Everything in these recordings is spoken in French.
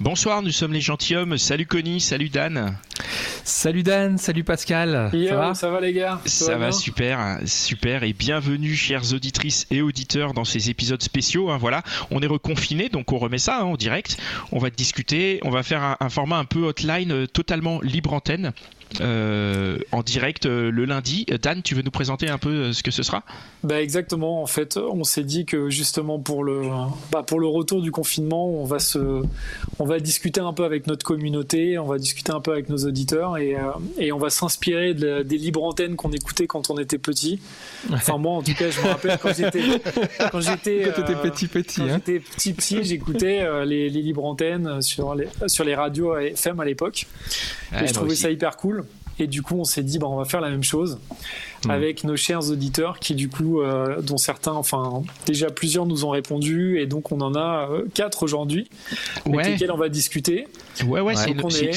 Bonsoir, nous sommes les gentilshommes. Salut Connie, salut Dan. Salut Dan, salut Pascal. Yo, ça va ça va les gars? Ça va super, super et bienvenue chères auditrices et auditeurs dans ces épisodes spéciaux. hein, voilà, on est reconfiné donc on remet ça hein, en direct. On va discuter, on va faire un, un format un peu hotline, euh, totalement libre antenne. Euh, en direct euh, le lundi. Dan, tu veux nous présenter un peu euh, ce que ce sera? Bah exactement. En fait, on s'est dit que justement pour le, bah, pour le retour du confinement, on va se, on va discuter un peu avec notre communauté, on va discuter un peu avec nos auditeurs et, euh, et on va s'inspirer de des libres antennes qu'on écoutait quand on était petit. Enfin moi, en tout cas, je me rappelle quand j'étais, quand j'étais, Quand t'étais euh, petit petit, Quand hein. j'étais petit petit, j'écoutais euh, les, les libres antennes sur les, sur les radios FM à l'époque. Ouais, et je trouvais aussi. ça hyper cool. Et du coup, on s'est dit, bah, on va faire la même chose Mm. avec nos chers auditeurs qui, du coup, euh, dont certains, enfin, déjà plusieurs nous ont répondu. Et donc, on en a euh, quatre aujourd'hui avec lesquels on va discuter. ouais, ouais, c'est est-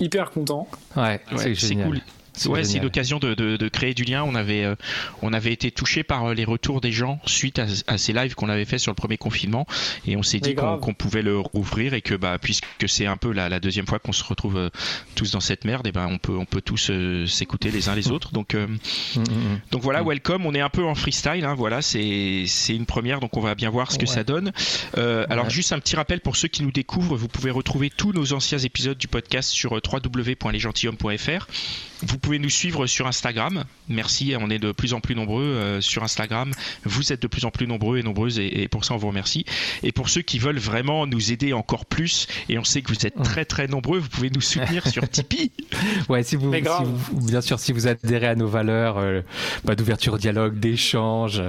Hyper content. Ouais, ouais, c'est cool. C'est Ouais, c'est l'occasion de, de- de créer du lien. On avait, euh, on avait été touché par euh, les retours des gens suite à, à ces lives qu'on avait fait sur le premier confinement, et on s'est dit qu'on qu'on pouvait le rouvrir et que bah puisque c'est un peu la, la deuxième fois qu'on se retrouve euh, tous dans cette merde, et ben on peut on peut tous euh, s'écouter les uns les autres. Donc euh, Mm, mm, mm. donc voilà, welcome. On est un peu en freestyle, hein, voilà, c'est c'est une première, donc on va bien voir ce que Ouais. ça donne. Euh, Alors Ouais. juste un petit rappel pour ceux qui nous découvrent, vous pouvez retrouver tous nos anciens épisodes du podcast sur www.lesgentilhommes.fr. Vous pouvez nous suivre sur Instagram. Merci, on est de plus en plus nombreux euh, sur Instagram. Vous êtes de plus en plus nombreux et nombreuses et, et pour ça on vous remercie. Et pour ceux qui veulent vraiment nous aider encore plus, et on sait que vous êtes très très nombreux, vous pouvez nous soutenir sur Tipeee. Ouais, si vous, si bien sûr, si vous adhérez à nos valeurs euh, bah, d'ouverture au dialogue, d'échange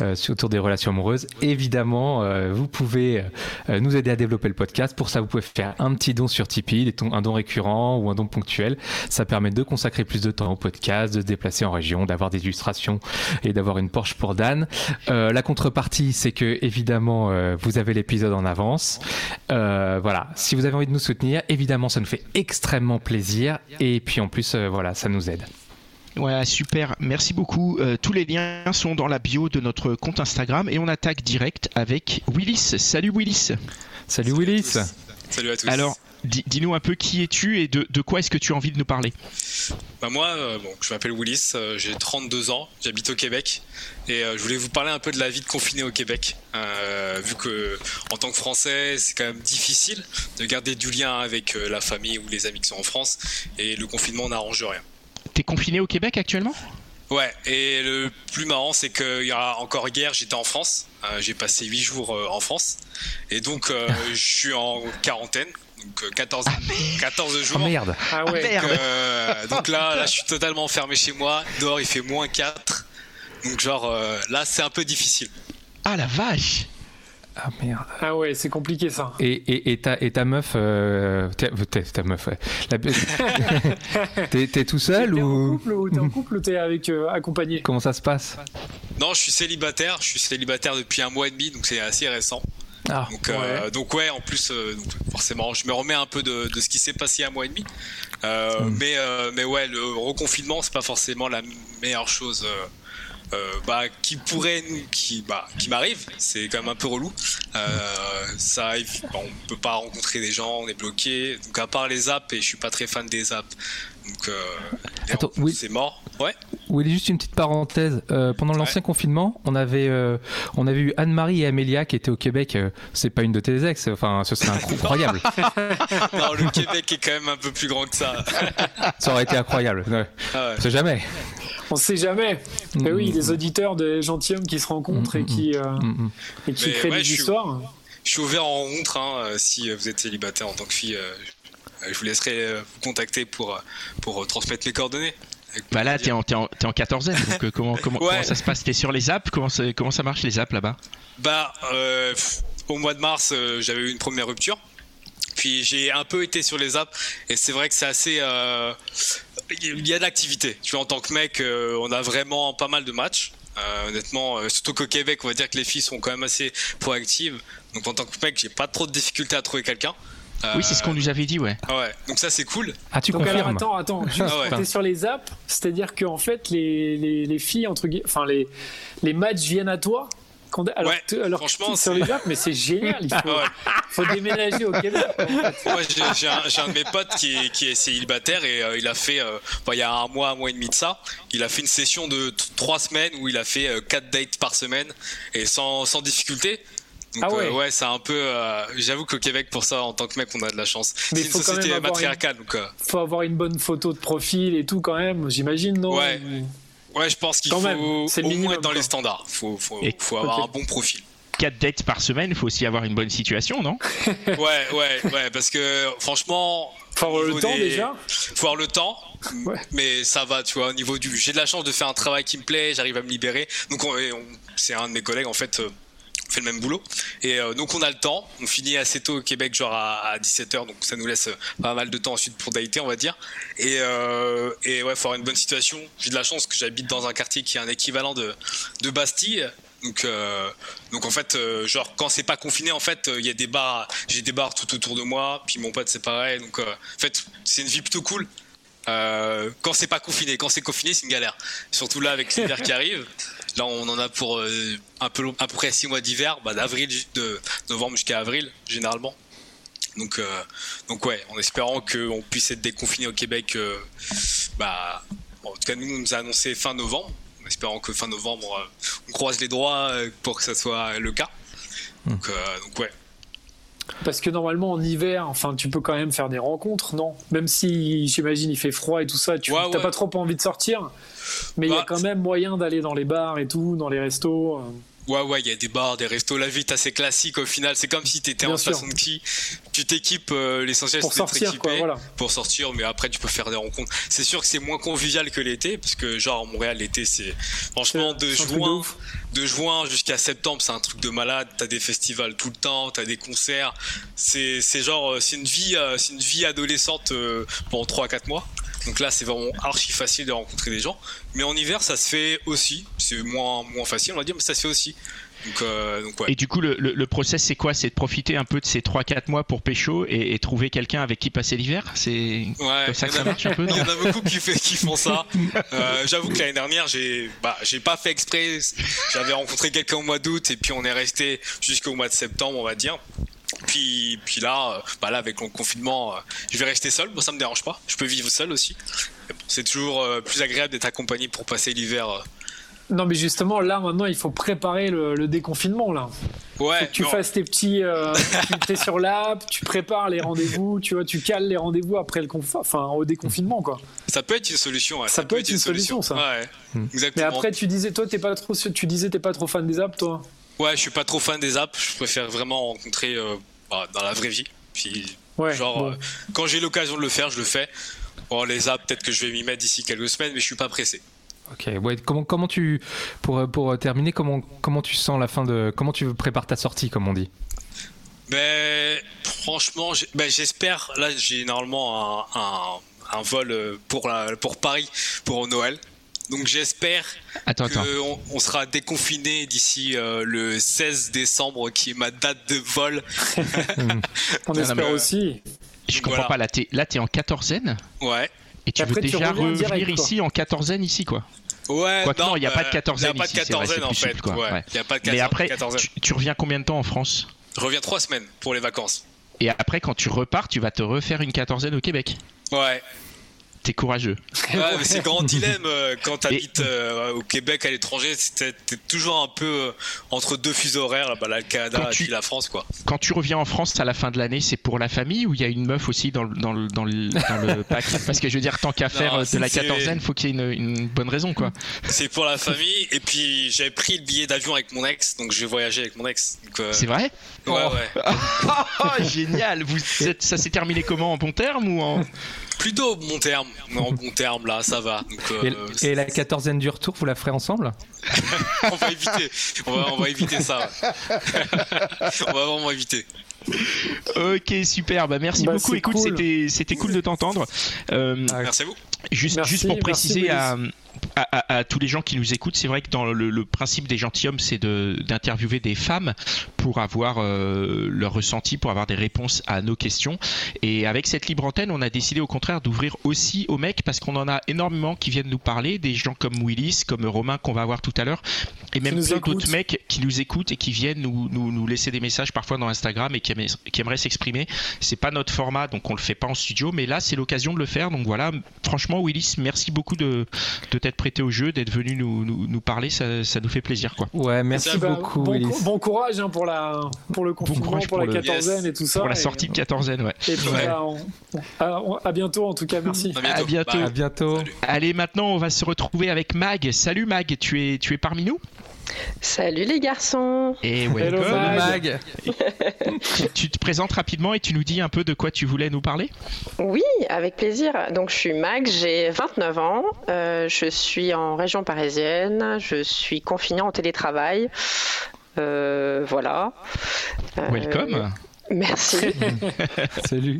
euh, autour des relations amoureuses, évidemment, euh, vous pouvez euh, nous aider à développer le podcast. Pour ça, vous pouvez faire un petit don sur Tipeee, un don récurrent ou un don ponctuel. Ça permet de consacrer plus de temps au podcast, de se déplacer en région, d'avoir des illustrations et d'avoir une Porsche pour Dan. Euh, la contrepartie, c'est que évidemment, euh, vous avez l'épisode en avance. Euh, voilà, si vous avez envie de nous soutenir, évidemment, ça nous fait extrêmement plaisir. Et puis en plus, euh, voilà, ça nous aide. Ouais, super, merci beaucoup. Euh, tous les liens sont dans la bio de notre compte Instagram et on attaque direct avec Willis. Salut Willis. Salut Willis. tous. Salut à tous. Alors, dis-nous un peu qui es-tu et de, de quoi est-ce que tu as envie de nous parler? Bah moi, euh, bon, je m'appelle Willis, euh, j'ai 32 ans, j'habite au Québec et euh, je voulais vous parler un peu de la vie de confiné au Québec. Vu que en tant que Français, c'est quand même difficile de garder du lien avec la famille ou les amis qui sont en France et le confinement n'arrange rien. T'es confiné au Québec actuellement? Ouais, et le plus marrant, c'est qu'il y a encore hier, j'étais en France. Euh, j'ai passé 8 jours euh, en France. Et donc, euh, je suis en quarantaine. Donc, euh, 14, 14 Oh jours. merde. Ah ouais. Donc, euh, donc là, là, je suis totalement enfermé chez moi. Dehors, il fait moins 4. Donc, genre, euh, là, c'est un peu difficile. Ah la vache Ah merde. Ah ouais, c'est compliqué ça. Et, et, et, ta, et ta meuf, euh, t'es- t'es- ta meuf, ouais. La- t'es, t'es tout seul ou couple ou t'es en couple ou t'es avec euh, accompagné? Comment ça se passe? Non, je suis célibataire. Je suis célibataire depuis un mois et demi, donc c'est assez récent. Ah, Donc, euh, donc ouais, en plus, euh, donc, forcément, je me remets un peu de, de ce qui s'est passé il y a un mois et demi. Euh, Mm. mais, mais ouais, le reconfinement, c'est pas forcément la meilleure chose. bah, qui pourrait qui, bah, qui m'arrive, c'est quand même un peu relou. Ça bah, on peut pas rencontrer des gens, on est bloqué. Donc à part les apps, et je suis pas très fan des apps, donc euh, Attends, oui. c'est mort. Ouais. Oui, juste une petite parenthèse. Euh, pendant l'ancien confinement, on avait, euh, on avait eu Anne-Marie et Amélia qui étaient au Québec. Euh, c'est pas une de tes ex, enfin, ce serait incroyable. Non, le Québec est quand même un peu plus grand que ça. ça aurait été incroyable. Ouais. Ah ouais. On sait jamais. On sait jamais. Mais oui, les auditeurs des gentilshommes qui se rencontrent et qui, euh, Mm, mm. et qui Mais créent ouais, des je suis- histoires. Je suis ouvert en rencontre. Hein, si vous êtes célibataire en tant que fille, euh, je vous laisserai euh, vous contacter pour, euh, pour euh, transmettre mes coordonnées. Bah là, t'es en, es en, es en quatorzaine, donc euh, comment, comment, Ouais. comment ça se passe? T'es sur les apps? Comment, ça- comment ça marche les apps là-bas? Bah, euh, au mois de mars, euh, j'avais eu une première rupture. Puis j'ai un peu été sur les apps et c'est vrai que c'est assez. euh, Il y a de l'activité. Tu vois, en tant que mec, euh, on a vraiment pas mal de matchs. Euh, honnêtement, euh, surtout qu'au Québec, on va dire que les filles sont quand même assez proactives. Donc en tant que mec, j'ai pas trop de difficultés à trouver quelqu'un. Euh, Oui, c'est ce qu'on nous avait dit, ouais. Ouais, donc ça c'est cool. Ah, tu Donc alors confirmes attends, attends, juste, Ah ouais. sur les apps, c'est-à-dire qu'en fait les, les, les filles entre guillemets, enfin les, les matchs viennent à toi alors, Ouais, que- alors franchement, sur les apps, mais c'est génial, il faut, Ouais. faut déménager au Québec. Moi, j'ai j'ai un, j'ai un de mes potes qui est, qui est célibataire et euh, il a fait, euh, bon, il y a un mois, un mois et demi de ça, il a fait une session de t- trois semaines où il a fait euh, quatre dates par semaine et sans, sans difficulté. Donc, Ah ouais. euh, ouais, c'est un peu. euh, J'avoue qu'au Québec, pour ça, en tant que mec, on a de la chance. Mais C'est une faut quand société même avoir matriarcale, donc. euh, Faut avoir une bonne photo de profil et tout quand même, j'imagine, non? Ouais. ouais, je pense qu'il Quand faut même, au c'est le moins minimum, être dans quoi. les standards. Faut, faut, Et- faut avoir un bon profil. 4 dates par semaine, il faut aussi avoir une bonne situation, non? Ouais, ouais, ouais, parce que franchement. Faut avoir le temps des- déjà? faut avoir le temps Ouais. mais ça va tu vois au niveau du j'ai de la chance de faire un travail qui me plaît j'arrive à me libérer donc on, et on- c'est un de mes collègues en fait euh, on fait le même boulot et euh, donc on a le temps on finit assez tôt au Québec genre à, 17h donc ça nous laisse euh, pas mal de temps ensuite pour dater on va dire et, euh, et ouais faut avoir une bonne situation j'ai de la chance que j'habite dans un quartier qui est un équivalent de, de Bastille donc, euh, donc en fait, genre quand c'est pas confiné, en fait, il y a des bars, j'ai des bars tout autour de moi, puis mon pote c'est pareil. Donc en fait, c'est une vie plutôt cool. Quand c'est pas confiné, quand c'est confiné, c'est une galère. Surtout là avec l'hiver qui arrive. Là, on en a pour euh, un peu long- à peu près six mois d'hiver, bah, d'avril de novembre jusqu'à avril généralement. Donc, euh, donc ouais, en espérant qu'on puisse être déconfiné au Québec, euh, bah, en tout cas nous on nous a annoncé fin novembre, en espérant que fin novembre on croise les droits pour que ça soit le cas. Donc, euh, donc ouais. Parce que normalement en hiver, enfin, tu peux quand même faire des rencontres, non? Même si j'imagine il fait froid et tout ça, tu Ouais, ouais. pas trop envie de sortir. Mais il y a Bah, quand même moyen d'aller dans les bars et tout, dans les restos. Ouais, ouais, il y a des bars, des restos, la vie est assez classique au final. C'est comme si t'étais Bien en sûr. façon de qui. Tu t'équipes, euh, l'essentiel Pour c'est d'être sortir, équipé quoi, voilà. pour sortir, mais après tu peux faire des rencontres. C'est sûr que c'est moins convivial que l'été, parce que genre Montréal l'été c'est franchement de juin, de juin jusqu'à septembre c'est un truc de malade. T'as des festivals tout le temps, t'as des concerts. C'est c'est genre euh, c'est une vie, euh, c'est une vie adolescente pendant 3 à 4 mois. Donc là, c'est vraiment archi facile de rencontrer des gens. Mais en hiver, ça se fait aussi. C'est moins, moins facile, on va dire, mais ça se fait aussi. Donc, euh, donc ouais. Et du coup, le, le, le process, c'est quoi? C'est de profiter un peu de ces 3-4 mois pour pécho et, et trouver quelqu'un avec qui passer l'hiver? C'est Ouais, comme ça que ça a- marche un peu, Il y en a beaucoup qui, fait, qui font ça. Euh, J'avoue que l'année dernière, j'ai bah, j'ai pas fait exprès. J'avais rencontré quelqu'un au mois d'août et puis on est resté jusqu'au mois de septembre, on va dire. Puis, puis là, euh, bah là, avec le confinement, euh, je vais rester seul. Moi, ça me dérange pas. Je peux vivre seul aussi. Mais bon, C'est toujours euh, plus agréable d'être accompagné pour passer l'hiver. Non, mais justement, là, maintenant, il faut préparer le, le déconfinement, là. Ouais, Faut que tu non. fasses tes petits. euh, tu es sur l'app, tu prépares les rendez-vous, tu vois, tu cales les rendez-vous après le conf... enfin, au déconfinement, quoi. ça peut être une solution. ouais. Ça peut être une solution, ça. Ouais, Mais exactement. après, tu disais, toi, t'es pas trop, tu disais, t'es pas trop fan des apps, toi. Ouais, je suis pas trop fan des apps. Je préfère vraiment rencontrer euh, bah, dans la vraie vie. Puis Ouais. Genre, bon. euh, quand j'ai l'occasion de le faire, je le fais. Bon, les apps, peut-être que je vais m'y mettre d'ici quelques semaines, mais je suis pas pressé. Ok, ouais, comment, comment tu, pour, pour terminer, comment, comment tu sens la fin de, comment tu prépares ta sortie, comme on dit? Mais franchement, ben, j'espère. Là, j'ai normalement un, un, un vol euh, pour, la, pour Paris pour Noël. Donc j'espère Attends, attends. qu'on on sera déconfiné d'ici euh, le 16 décembre, qui est ma date de vol. On espère euh, aussi. Je comprends Voilà. pas. Là, t'es là, t'es en quatorzaine Ouais. et tu après, veux tu déjà revenir direct, ici en quatorzaine ici, quoi. Ouais, Quoique non, il n'y a pas de quatorzaine Il n'y a pas de en fait. souple, quoi, ouais. ouais. Il y a pas de Mais après, tu, tu reviens combien de temps en France? Je reviens trois semaines pour les vacances. Et après, quand tu repars, tu vas te refaire une quatorzaine au Québec. Ouais. T'es courageux. Ouais, mais c'est grand dilemme euh, quand tu habites au Québec, à l'étranger, t'es toujours un peu euh, entre deux fuseaux horaires, bah, là, le Canada et puis la France, quoi. Quand tu reviens en France à la fin de l'année, c'est pour la famille ou il y a une meuf aussi dans le, dans le, dans le, dans le pack Parce que je veux dire, tant qu'à faire Non, euh, de la quatorzaine, faut qu'il y ait une, une bonne raison, quoi. C'est pour la famille, et puis j'avais pris le billet d'avion avec mon ex, donc je vais voyager avec mon ex. Euh, C'est vrai Ouais, Oh. ouais. Oh, génial Vous êtes- Ça s'est terminé comment En bon terme ou en... Plutôt bon terme, non bon terme là, ça va. et, et, la quatorzaine du retour, vous la ferez ensemble? On va éviter, on va, on va éviter ça. on va vraiment éviter. Ok, super. Bah, merci bah, beaucoup. Écoute, c'était c'était cool de t'entendre. Euh, merci à vous. Juste, juste pour préciser à, à, tous les gens qui nous écoutent, c'est vrai que dans le, principe des gentilshommes, c'est d'interviewer des femmes pour avoir euh, leur ressenti, pour avoir des réponses à nos questions. Et avec cette libre antenne, on a décidé au contraire d'ouvrir aussi aux mecs parce qu'on en a énormément qui viennent nous parler, des gens comme Willis, comme Romain qu'on va voir tout à l'heure, et même plein d'autres mecs qui nous écoutent et qui viennent nous, nous, laisser des messages parfois dans Instagram et qui, aimeraient s'exprimer. C'est pas notre format, donc on le fait pas en studio, mais là c'est l'occasion de le faire. Donc voilà, franchement, Willis, merci beaucoup de, de t'être prêté au jeu, d'être venu nous, nous, parler, ça, ça, nous fait plaisir. Quoi. Ouais, merci beaucoup. Bon, bon, courage hein, pour, la, pour le confinement, pour, la quatorzaine et tout ça. Pour la sortie de quatorzaine, ouais. Et puis, à, bientôt en tout cas, merci. À bientôt. À bientôt. Allez, maintenant on va se retrouver avec Mag. Salut Mag, tu es, tu es parmi nous? Salut les garçons Et welcome Mag. tu te présentes rapidement et tu nous dis un peu de quoi tu voulais nous parler? Oui, avec plaisir. Donc je suis Mag, j'ai 29 ans, euh, je suis en région parisienne, je suis confinée en télétravail. Euh, voilà. Welcome euh, Merci. Salut.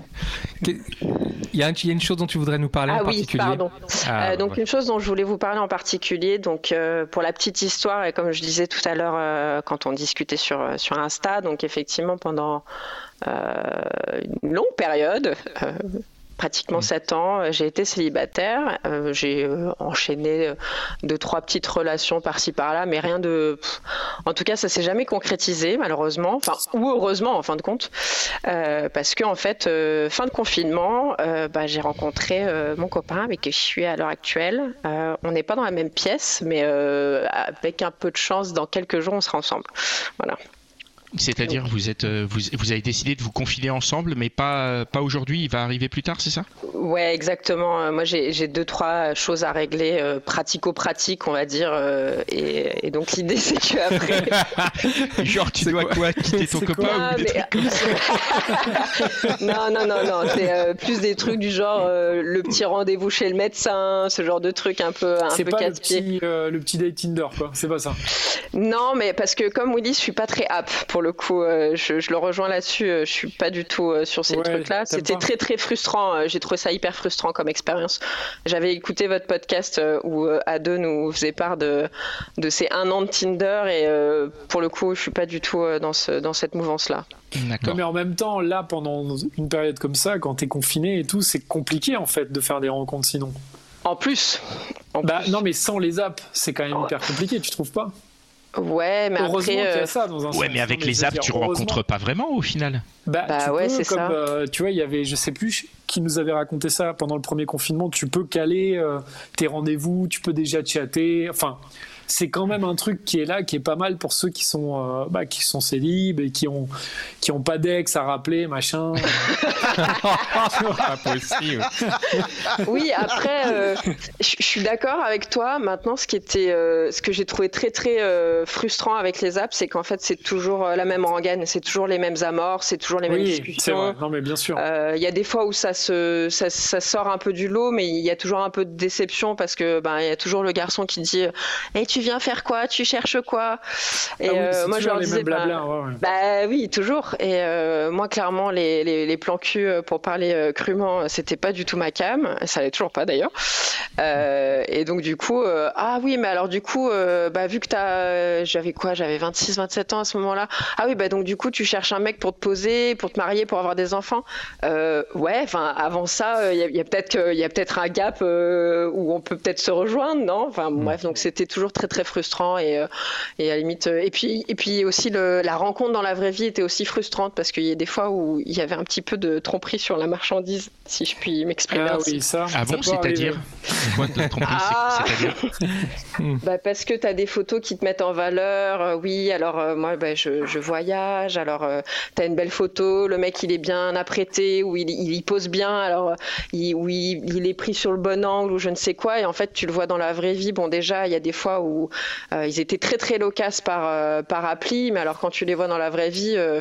Il y, a une chose dont tu voudrais nous parler ah en oui, Pardon. Ah, euh, donc une chose dont je voulais vous parler en particulier, donc euh, pour la petite histoire et comme je disais tout à l'heure euh, quand on discutait sur sur Insta, donc effectivement pendant une longue période, pratiquement 7 mm. ans, euh, j'ai été célibataire. Euh, j'ai euh, enchaîné deux, trois petites relations par-ci par-là, mais rien de. En tout cas, ça s'est jamais concrétisé, malheureusement. Enfin, ou heureusement, en fin de compte. parce que, en fait, fin de confinement, bah, j'ai rencontré mon copain avec qui je suis à l'heure actuelle. on n'est pas dans la même pièce, mais avec un peu de chance, dans quelques jours, on sera ensemble. Voilà. C'est-à-dire, vous, êtes, euh, vous, vous, avez décidé de vous confiner ensemble, mais pas, pas aujourd'hui, il va arriver plus tard, c'est ça? Ouais, exactement. Euh, moi, j'ai deux, trois choses à régler, euh, pratico-pratique, on va dire. et, donc, l'idée, c'est qu'après. Genre, tu dois quoi, Quitter ton copain non, non, non, non, C'est plus des trucs du genre le petit rendez-vous chez le médecin, ce genre de trucs un peu, un peu pas le petit, le petit date Tinder, quoi. C'est pas ça. Non, mais parce que comme Willy, je suis pas très app pour le coup. Euh, je, le rejoins là-dessus. Euh, je suis pas du tout euh, sur ces trucs-là. C'était très très frustrant. J'ai trouvé ça hyper frustrant comme expérience. J'avais écouté votre podcast où Ado nous faisait part de de ces un an de Tinder et pour le coup, je suis pas du tout dans ce dans cette mouvance-là. mais en même temps, là, pendant une période comme ça, quand tu es confiné et tout, c'est compliqué en fait de faire des rencontres sinon. En plus. bah, Non, mais sans les apps, c'est quand même hyper compliqué, tu trouves pas? Ouais, mais après. Euh, ça dans un ouais, mais avec les apps, tu rencontres pas vraiment au final. Bah, bah ouais, c'est ça. Euh, tu vois, il y avait, je sais plus qui nous avait raconté ça pendant le premier confinement. Tu peux caler euh, tes rendez-vous, tu peux déjà chatter. Enfin, c'est quand même un truc qui est là, qui est pas mal pour ceux qui sont, euh, bah, qui sont célibes et qui ont, qui ont pas d'ex à rappeler, machin. pas possible. oui, après, euh, je suis d'accord avec toi. Maintenant, ce qui était, euh, ce que j'ai trouvé très très frustrant avec les apps, c'est qu'en fait, c'est toujours la même rengaine, c'est toujours les mêmes amorts, c'est toujours les mêmes discussions. Vrai. Non, mais bien sûr. Il y a des fois où ça se, ça, ça, sort un peu du lot, mais il y a toujours un peu de déception parce que ben, il y a toujours le garçon qui dit, hey, tu viens faire quoi Tu cherches quoi Et ah euh, moi je leur disais, bah, bah, oui, toujours. Et euh, moi clairement les, les, plans cul, euh, pour parler crûment, c'était pas du tout ma cam. Ça l'est toujours pas d'ailleurs. et donc du coup, ah oui, mais alors du coup, bah vu que t'as, j'avais quoi J'avais 26, 27 ans à ce moment-là. Ah oui, bah donc du coup tu cherches un mec pour te poser, pour te marier, pour avoir des enfants. ouais, enfin avant ça, il y a, a peut-être un gap où on peut peut-être se rejoindre, non? Enfin mm. bref, donc c'était toujours très très frustrant et, euh, et à limite euh, et puis et puis aussi le, la rencontre dans la vraie vie était aussi frustrante parce qu'il y a des fois où il y avait un petit peu de tromperie sur la marchandise si je puis m'exprimer ah, Oui, ça, ah bon, c'est-à-dire ah. bah parce que tu as des photos qui te mettent en valeur. Euh, oui, alors moi bah, je, je, voyage, alors tu as une belle photo, le mec il est bien apprêté ou il, il y pose bien, alors il, oui, il est pris sur le bon angle ou je ne sais quoi et en fait tu le vois dans la vraie vie. Bon déjà il y a des fois où euh, ils étaient très très loquaces par, euh, par appli, mais alors quand tu les vois dans la vraie vie, euh,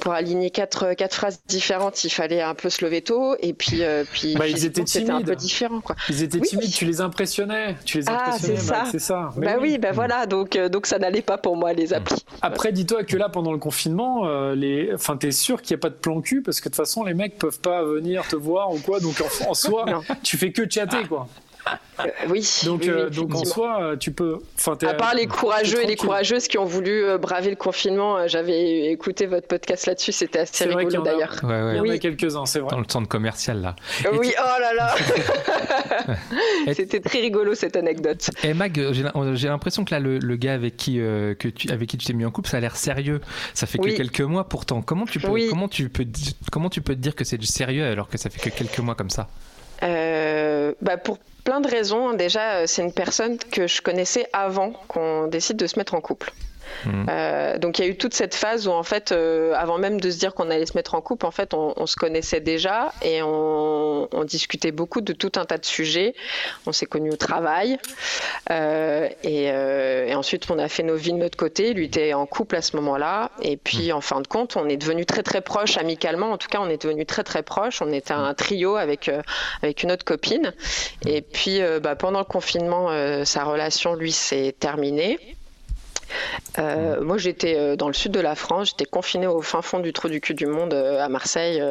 pour aligner quatre, quatre phrases différentes, il fallait un peu se lever tôt. Et puis, puis bah, ils étaient un timides. peu différent. Quoi. Ils étaient Oui. timides, tu les impressionnais. Tu les Ah, impressionnais, c'est bah, ça. c'est ça. Bah oui. oui, bah voilà, donc, donc ça n'allait pas pour moi, les applis. Après, dis-toi que là, pendant le confinement, euh, les... enfin, t'es sûr qu'il n'y a pas de plan cul parce que de toute façon, les mecs peuvent pas venir te voir ou quoi. Donc en, en soi, tu fais que chatter, quoi. Euh, oui. Donc, oui, oui, euh, donc en soi, euh, tu peux. À part les courageux et les courageuses qui ont voulu braver le confinement, j'avais écouté votre podcast là-dessus, c'était assez rigolo qu'il y en a. d'ailleurs. Ouais, ouais. Il y en Oui. a quelques-uns, c'est vrai. Dans le centre commercial là. Et Oui, oh là là C'était très rigolo cette anecdote. Et Mag, j'ai l'im- j'ai l'impression que là, le, le gars avec qui, euh, que tu, avec qui tu t'es mis en couple, ça a l'air sérieux. Ça fait que Oui. quelques mois pourtant. Comment tu peux, Oui. comment tu peux, comment tu peux te dire que c'est du sérieux alors que ça fait que quelques mois comme ça? Euh, bah pour plein de raisons. Déjà, euh, c'est une personne que je connaissais avant qu'on décide de se mettre en couple. Mhm. Euh, donc il y a eu toute cette phase où en fait, euh, avant même de se dire qu'on allait se mettre en couple, en fait, on, on se connaissait déjà et on, on discutait beaucoup de tout un tas de sujets. On s'est connus au travail euh, et, et ensuite on a fait nos vies de notre côté. Lui était en couple à ce moment-là et puis en fin de compte, on est devenus très très proches amicalement. En tout cas, on est devenus très très proches. On était un trio avec avec une autre copine. Et puis bah, pendant le confinement, sa relation lui s'est terminée. Euh, moi, j'étais euh, dans le sud de la France, j'étais confinée au fin fond du trou du cul du monde euh, à Marseille,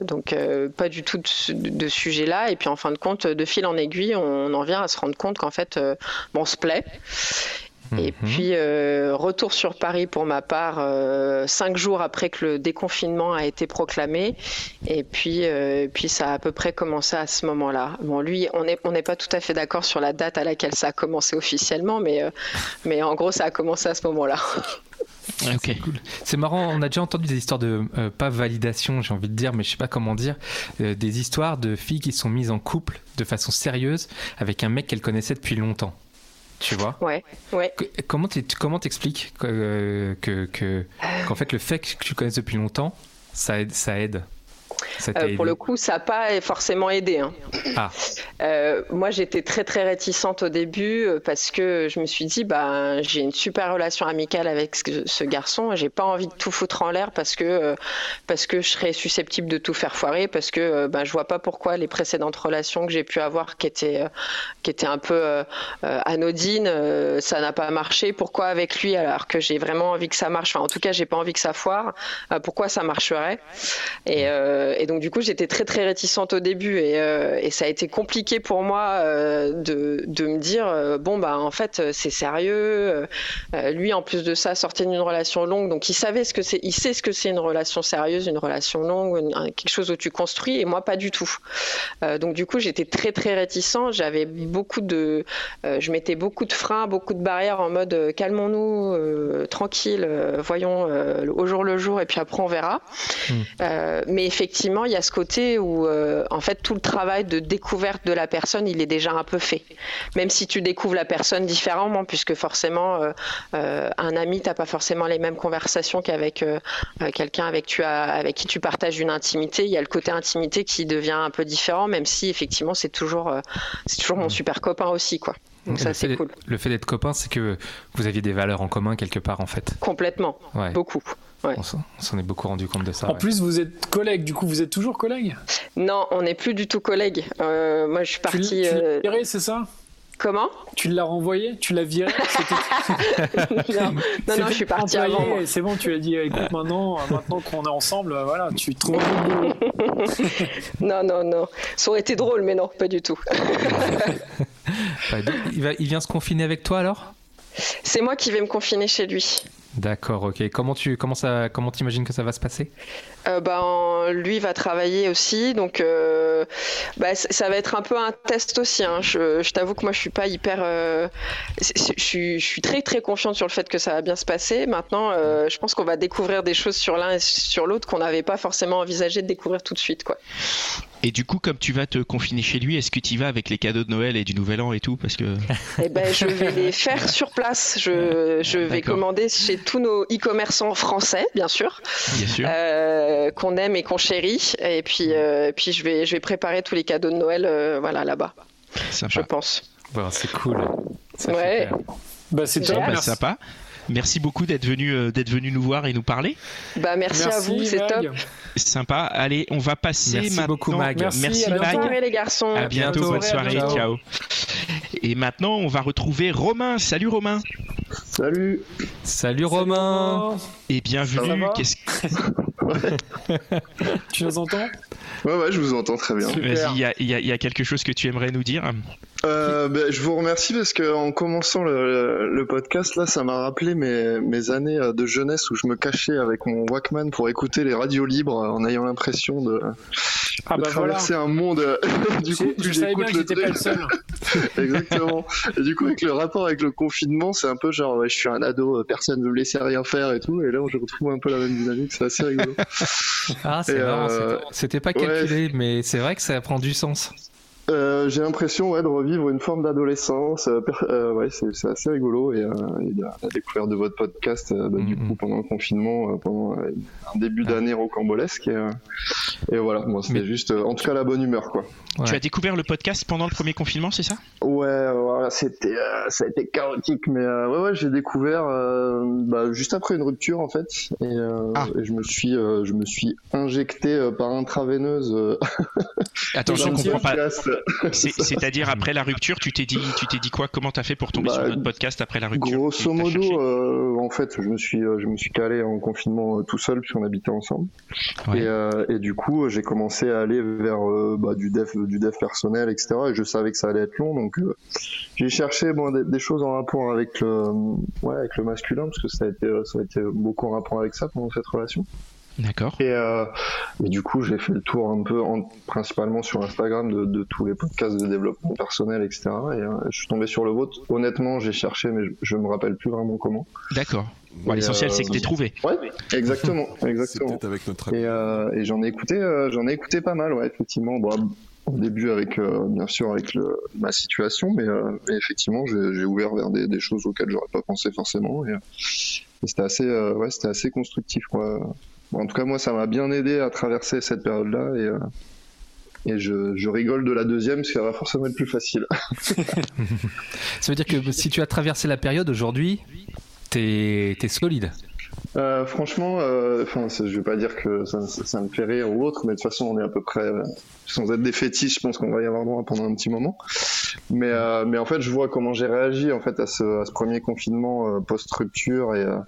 donc pas du tout de, sujet-là. Et puis en fin de compte, de fil en aiguille, on en vient à se rendre compte qu'en fait, bon, on se plaît. Et Mhm. puis, euh, retour sur Paris pour ma part, euh, cinq jours après que le déconfinement a été proclamé. Et puis, euh, puis ça a à peu près commencé à ce moment-là. Bon, lui, on n'est on n'est pas tout à fait d'accord sur la date à laquelle ça a commencé officiellement, mais, euh, mais en gros, ça a commencé à ce moment-là. Ok. C'est marrant, on a déjà entendu des histoires de, euh, pas validation, j'ai envie de dire, mais je sais pas comment dire, euh, des histoires de filles qui sont mises en couple de façon sérieuse avec un mec qu'elles connaissaient depuis longtemps. Tu vois Ouais, ouais. Que- Comment t'expliques que, que, que- qu'en fait le fait que tu connaisses depuis longtemps, ça aide, ça aide? Euh, pour le coup, ça n'a pas forcément aidé. hein. Ah, Euh, moi, j'étais très très réticente au début euh, parce que je me suis dit, bah, j'ai une super relation amicale avec ce, ce garçon. J'ai pas envie de tout foutre en l'air parce que parce que je serais susceptible de tout faire foirer parce que ben, je vois pas pourquoi les précédentes relations que j'ai pu avoir qui étaient qui étaient un peu euh, anodines, ça n'a pas marché. Pourquoi avec lui alors que j'ai vraiment envie que ça marche? Enfin, en tout cas, j'ai pas envie que ça foire. Pourquoi ça marcherait? Et, euh, et donc du coup, j'étais très très réticente au début et, euh, et ça a été compliqué pour moi euh, de, de me dire bon bah en fait c'est sérieux. Lui en plus de ça sortait d'une relation longue, donc il savait ce que c'est, il sait ce que c'est une relation sérieuse, une relation longue, une- quelque chose où tu construis et moi pas du tout. Donc du coup j'étais très très réticent. J'avais beaucoup de, je mettais beaucoup de freins, beaucoup de barrières en mode calmons-nous, tranquille, voyons au jour le jour et puis après on verra. Euh, mais effectivement, il y a ce côté où, euh, en fait, tout le travail de découverte de la personne, il est déjà un peu fait. Même si tu découvres la personne différemment, puisque forcément, euh, euh, un ami, t'as pas forcément les mêmes conversations qu'avec quelqu'un avec, tu as, avec qui tu partages une intimité. Il y a le côté intimité qui devient un peu différent, même si effectivement, c'est toujours, c'est toujours mon super copain aussi, quoi. Donc le ça, fait c'est d'être- cool. Le fait d'être copain, c'est que vous aviez des valeurs en commun quelque part en fait. Complètement, Ouais. beaucoup. Ouais. On s'en est beaucoup rendu compte de ça. En ouais. plus, vous êtes collègues, du coup, vous êtes toujours collègues? Non, on n'est plus du tout collègues. Euh, moi, je suis partie. tu l'as euh, viré, c'est ça? Comment? Tu l'as renvoyé Tu l'as viré non, non, je suis partie employé, avant. C'est bon, tu as dit, écoute, maintenant, euh, maintenant qu'on est ensemble, euh, voilà, tu trouves. Non, non, non. Ça aurait été drôle, mais non, pas du tout. Ouais, donc, il, va- il vient se confiner avec toi alors? C'est moi qui vais me confiner chez lui. D'accord, ok. Comment tu comment ça comment t'imagines que ça va se passer? Euh, ben, lui va travailler aussi, donc euh, bah, ça va être un peu un test aussi. hein. Je, je t'avoue que moi je suis pas hyper, euh, je suis, je suis très très confiante sur le fait que ça va bien se passer. Maintenant, je pense qu'on va découvrir des choses sur l'un et sur l'autre qu'on n'avait pas forcément envisagé de découvrir tout de suite, quoi. Et du coup, comme tu vas te confiner chez lui, est-ce que tu y vas avec les cadeaux de Noël et du Nouvel An et tout? Parce que Eh ben, je vais les faire sur place. Je, je vais commander chez tous nos e-commerçants français, bien sûr. bien sûr. euh, qu'on aime et qu'on chérit. Et puis, euh, puis je vais, je vais préparer tous les cadeaux de Noël, euh, voilà, là-bas, je pense. Bon, c'est cool. C'est Ouais. super. Bah, c'est top. Bah, sympa. Merci beaucoup d'être venu, euh, d'être venu nous voir et nous parler. Bah, merci, à vous, c'est top. C'est sympa. Allez, on va passer Merci maintenant. beaucoup, Mag. Merci, Merci, à Bonne Mag. soirée, les garçons. À bientôt, Bonne bonne soirée, ciao. Et maintenant, on va retrouver Romain. Salut Romain. Salut. Salut Romain Et Ça bienvenue. va Qu'est-ce Tu nous entends? Ouais, ouais, je vous entends très bien. Vas-y, il y a, y y quelque chose que tu aimerais nous dire? Euh, ben, je vous remercie parce que en commençant le, le podcast là, ça m'a rappelé mes, mes années euh, de jeunesse où je me cachais avec mon Walkman pour écouter les radios libres euh, en ayant l'impression de, Ah de bah voilà. traverser un monde. du coup, Je, plus je savais bien j'écoute que le j'étais pas truc. le seul. Exactement. Et du coup, avec le rapport avec le confinement, c'est un peu genre, ouais, je suis un ado, euh, personne ne me laissait rien faire et tout. Et là, je retrouve un peu la même dynamique, c'est assez rigolo. Ah, c'est marrant, euh, c'était- pas ouais. calculé, mais c'est vrai que ça prend du sens. Euh, j'ai l'impression ouais, de revivre une forme d'adolescence. Euh, euh, ouais, c'est c'est assez rigolo. Et, euh, et la, la découverte de votre podcast, euh, bah, du Mhm. coup, pendant le confinement, euh, pendant euh, un début d'année rocambolesque. Et, euh, et voilà, moi, c'était Mais- juste, euh, en tout cas, la bonne humeur, quoi. Ouais. Tu as découvert le podcast pendant le premier confinement, c'est ça? Ouais, voilà, c'était, euh, ça a été chaotique, mais euh, ouais, ouais, j'ai découvert euh, bah, juste après une rupture, en fait, et, euh, Ah. et je me suis, euh, je me suis injecté euh, par intraveineuse. Euh, Attends, je dans le comprends pas. podcast. C'est- C'est-à-dire après la rupture, tu t'es dit, tu t'es dit quoi? Comment t'as fait pour tomber Bah, sur notre podcast après la rupture? Grosso modo, euh, en fait, je me suis, euh, je me suis calé en confinement euh, tout seul puisqu'on habitait ensemble. Ouais. Et, euh, et du coup, j'ai commencé à aller vers euh, bah, du dev, du dev personnel, etc. Et je savais que ça allait être long, donc j'ai cherché bon, des, des choses en rapport avec le, ouais, avec le masculin parce que ça a été, ça a été beaucoup en rapport avec ça pendant cette relation. D'accord. Et, euh, et du coup, j'ai fait le tour un peu, en, principalement sur Instagram, de, de tous les podcasts de développement personnel, etc. Et euh, je suis tombé sur le vôtre. Honnêtement, j'ai cherché, mais je, je me rappelle plus vraiment comment. D'accord. Bon, L'essentiel, c'est que euh, t'es trouvé. Ouais, exactement, C'est exactement. peut-être avec notre Et, euh, et j'en ai écouté, euh, j'en ai écouté pas mal, ouais, effectivement. Bon, au début avec, euh, bien sûr, avec le, ma situation, mais, euh, mais effectivement, j'ai ouvert vers des, des choses auxquelles j'aurais pas pensé forcément. Et, et c'était assez, euh, ouais, c'était assez constructif, quoi. Bon, en tout cas, moi, ça m'a bien aidé à traverser cette période-là et, euh, et je, je rigole de la deuxième parce qu'elle va forcément être plus facile. Ça veut dire que si tu as traversé la période aujourd'hui, t'es es solide. Euh, franchement, euh, enfin, je vais pas dire que ça, ça- ça me fait rire ou autre, mais de toute façon, on est à peu près, euh, sans être des fétiches, je pense qu'on va y avoir droit pendant un petit moment. Mais, euh, mais en fait, je vois comment j'ai réagi en fait à ce, à ce premier confinement et, euh,